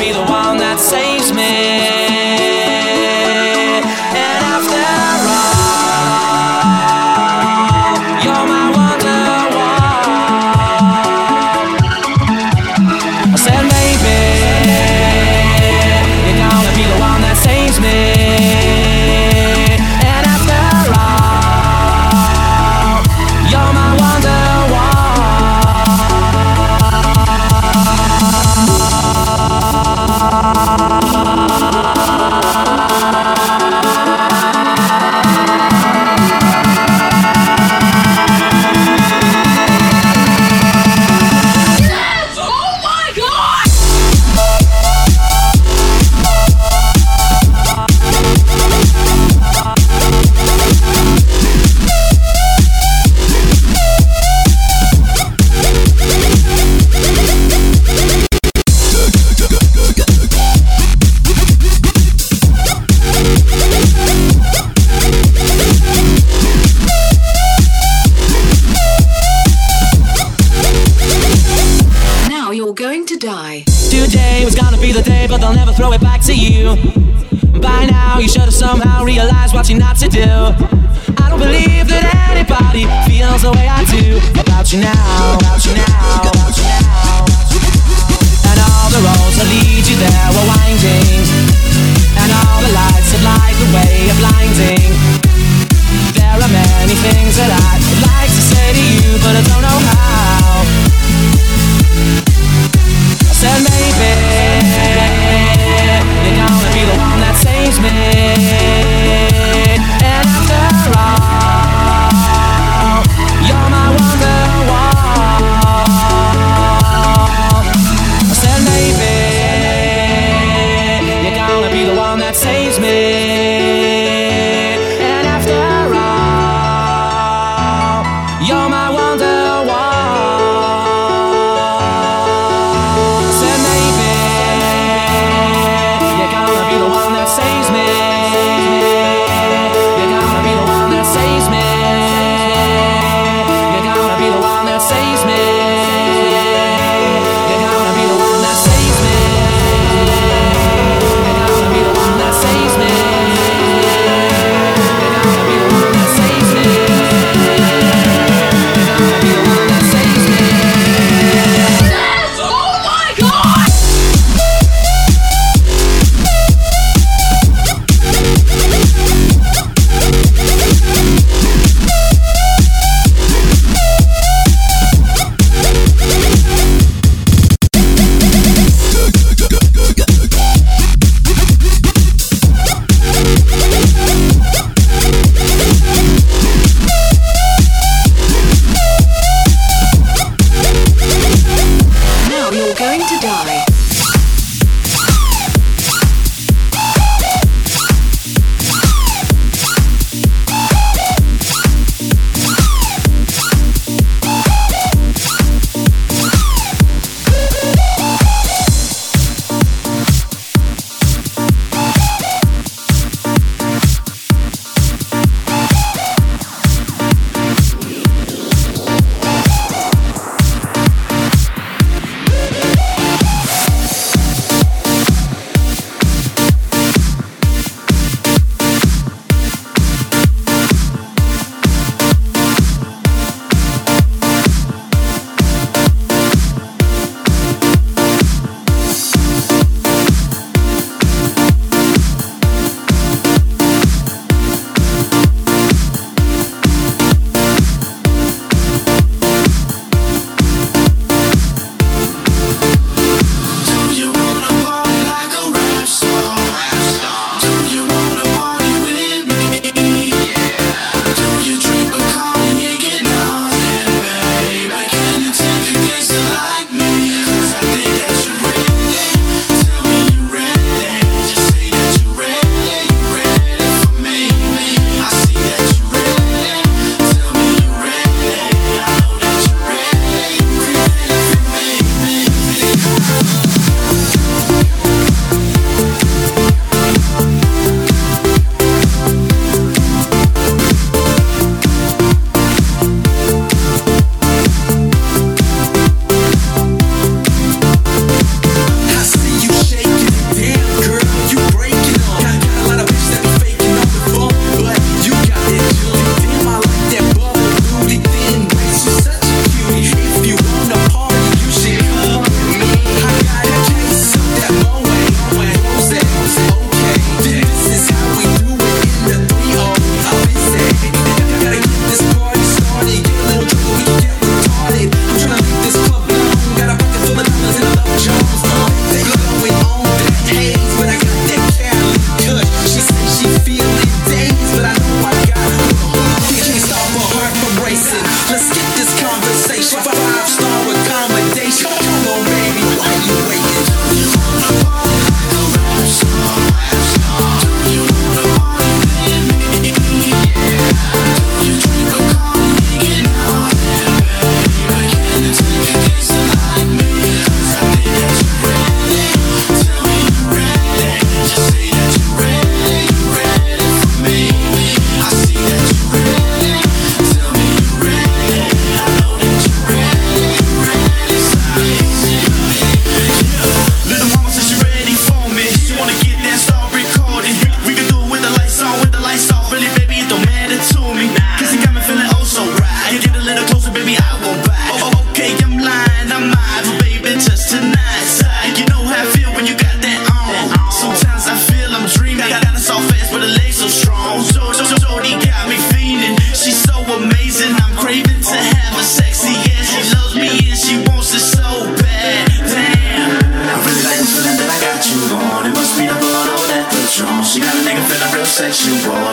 be the one you want.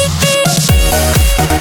Take you.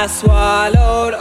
I swallowed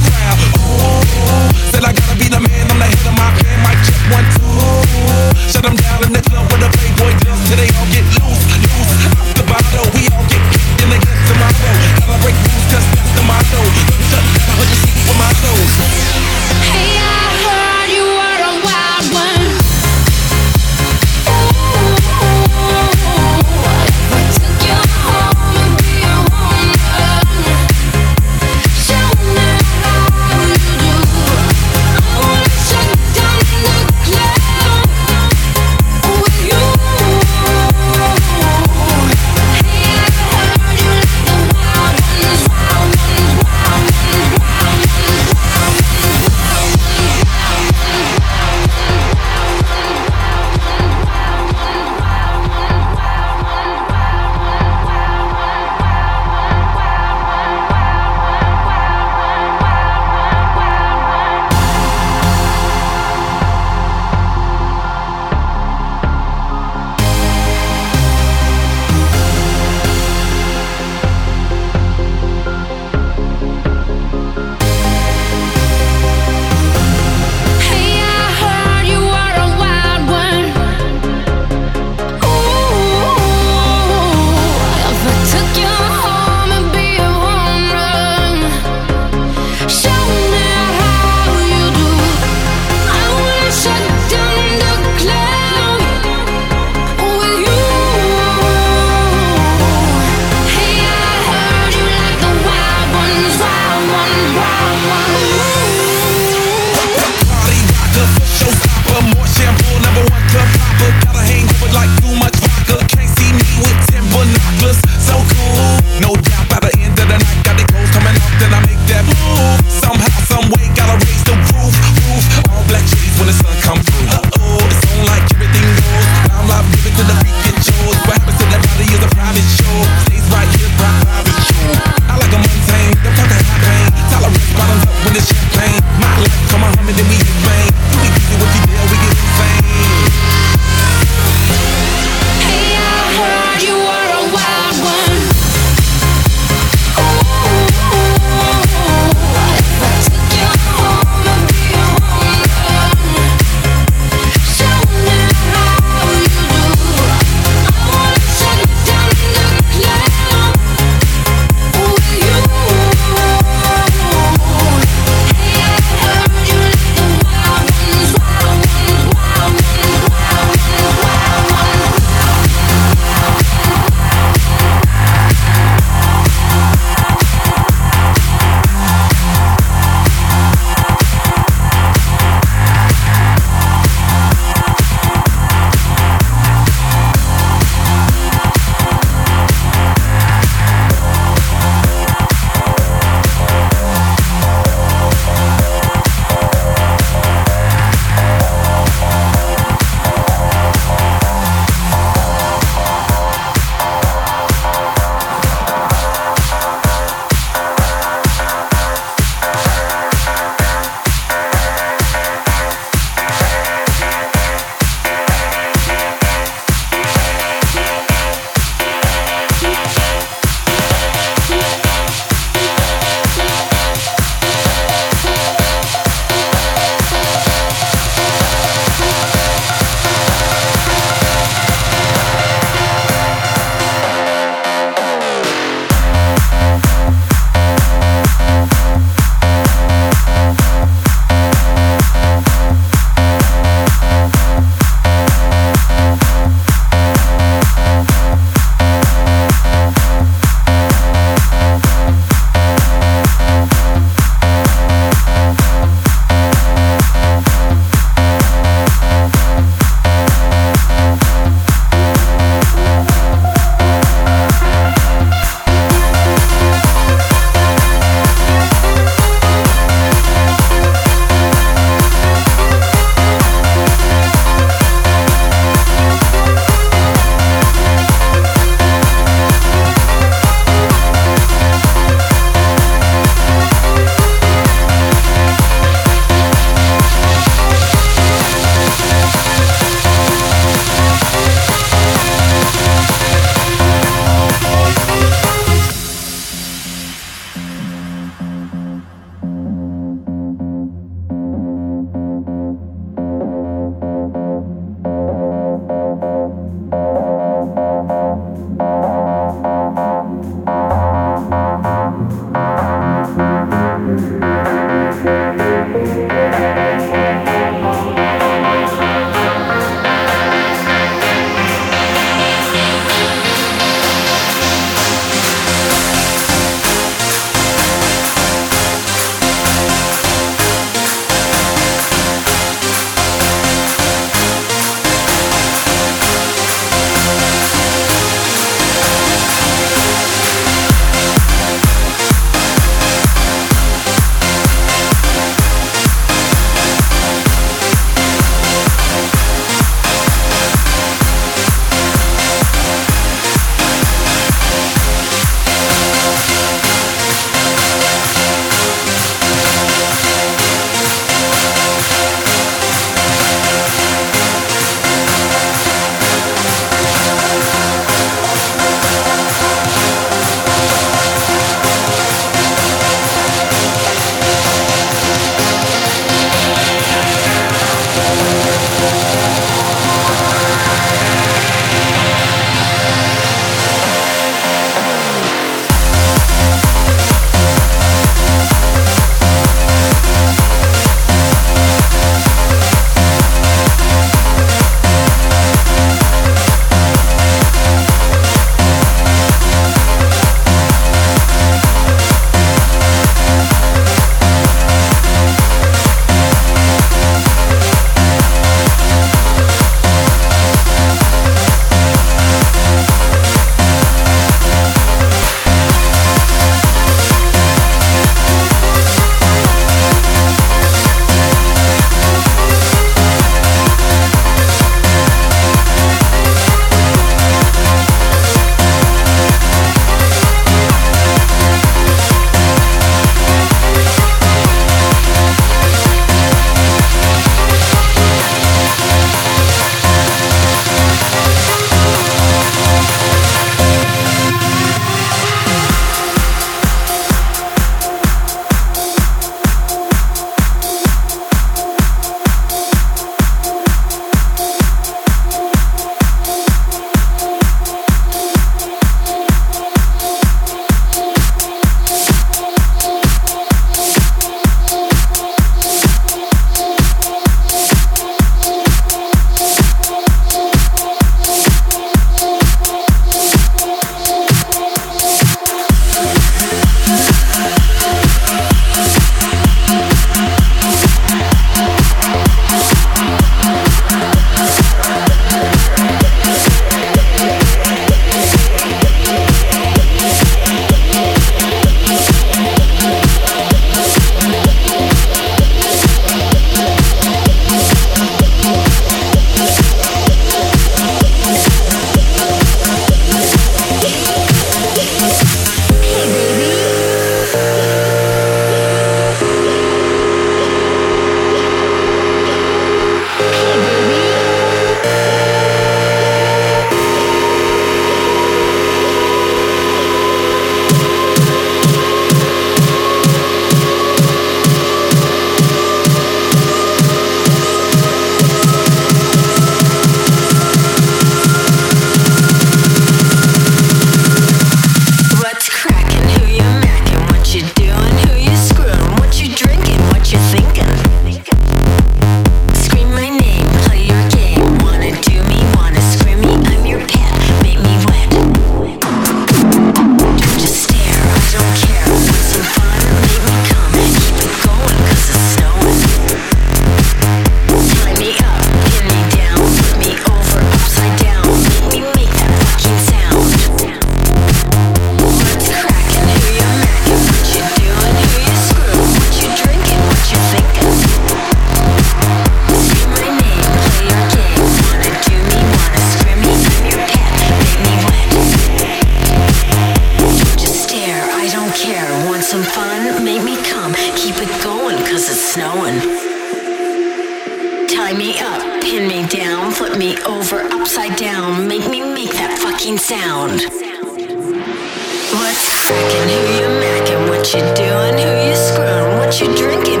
you doing? Who you screwing? What you drinking?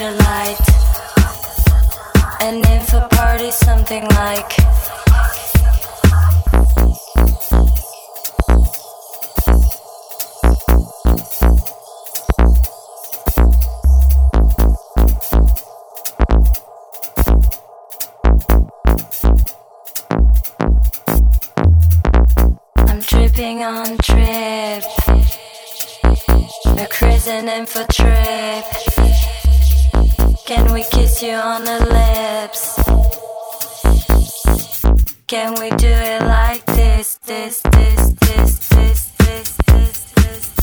A and if a party something like I'm tripping on trip. For trip. Can we kiss you on the lips? Can we do it like this, this, this, this, this, this, this, this?